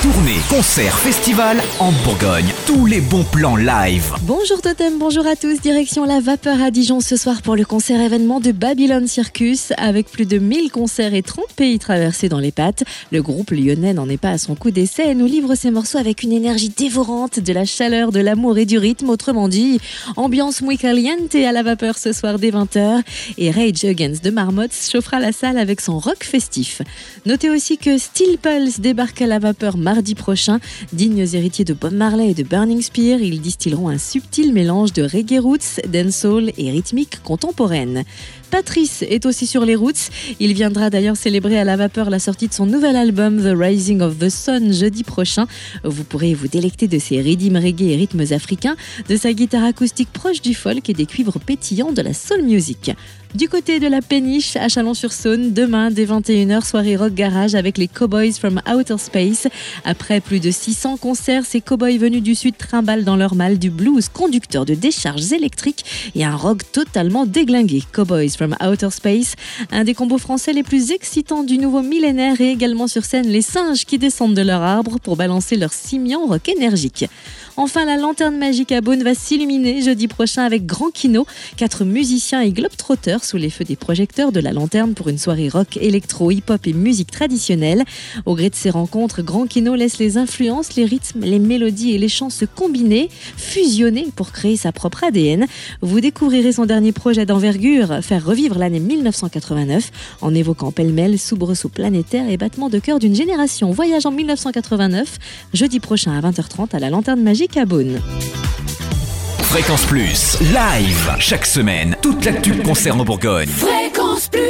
Tournée, concert, festival en Bourgogne. Tous les bons plans live. Bonjour Totem, bonjour à tous. Direction la Vapeur à Dijon ce soir pour le concert événement de Babylon Circus. Avec plus de 1000 concerts et 30 pays traversés dans les pattes, le groupe lyonnais n'en est pas à son coup d'essai et nous livre ses morceaux avec une énergie dévorante, de la chaleur, de l'amour et du rythme. Autrement dit, ambiance muy caliente à la Vapeur ce soir dès 20h. Et Rage Against de Marmotte chauffera la salle avec son rock festif. Notez aussi que Steel Pulse débarque à la Vapeur mardi prochain. Dignes héritiers de Bob Marley et de Burning Spear, ils distilleront un subtil mélange de reggae roots, dancehall et rythmique contemporaine. Patrice est aussi sur les routes. Il viendra d'ailleurs célébrer à la vapeur la sortie de son nouvel album The Rising of the Sun jeudi prochain. Vous pourrez vous délecter de ses rythmes reggae et rythmes africains, de sa guitare acoustique proche du folk et des cuivres pétillants de la soul music. Du côté de la péniche à Chalon-sur-Saône, demain dès 21h, soirée rock garage avec les Cowboys from Outer Space. Après plus de 600 concerts, ces cowboys venus du sud trimballent dans leur mal du blues conducteur de décharges électriques et un rock totalement déglingué. Cowboys from Outer Space, un des combos français les plus excitants du nouveau millénaire et également sur scène les singes qui descendent de leur arbre pour balancer leur simian rock énergique. Enfin, la lanterne magique à Beaune va s'illuminer jeudi prochain avec Grand Kino, quatre musiciens et globetrotters sous les feux des projecteurs de la lanterne pour une soirée rock, électro, hip-hop et musique traditionnelle. Au gré de ces rencontres, Grand Kino laisse les influences, les rythmes, les mélodies et les chants se combiner, fusionner pour créer sa propre ADN. Vous découvrirez son dernier projet d'envergure, faire revivre l'année 1989 en évoquant pêle-mêle soubresauts planétaires et battements de cœur d'une génération. Voyage en 1989, jeudi prochain à 20h30 à la lanterne magique à Beaune. Fréquence Plus. Live. Chaque semaine, toute l'actu concerne en Bourgogne. Fréquence Plus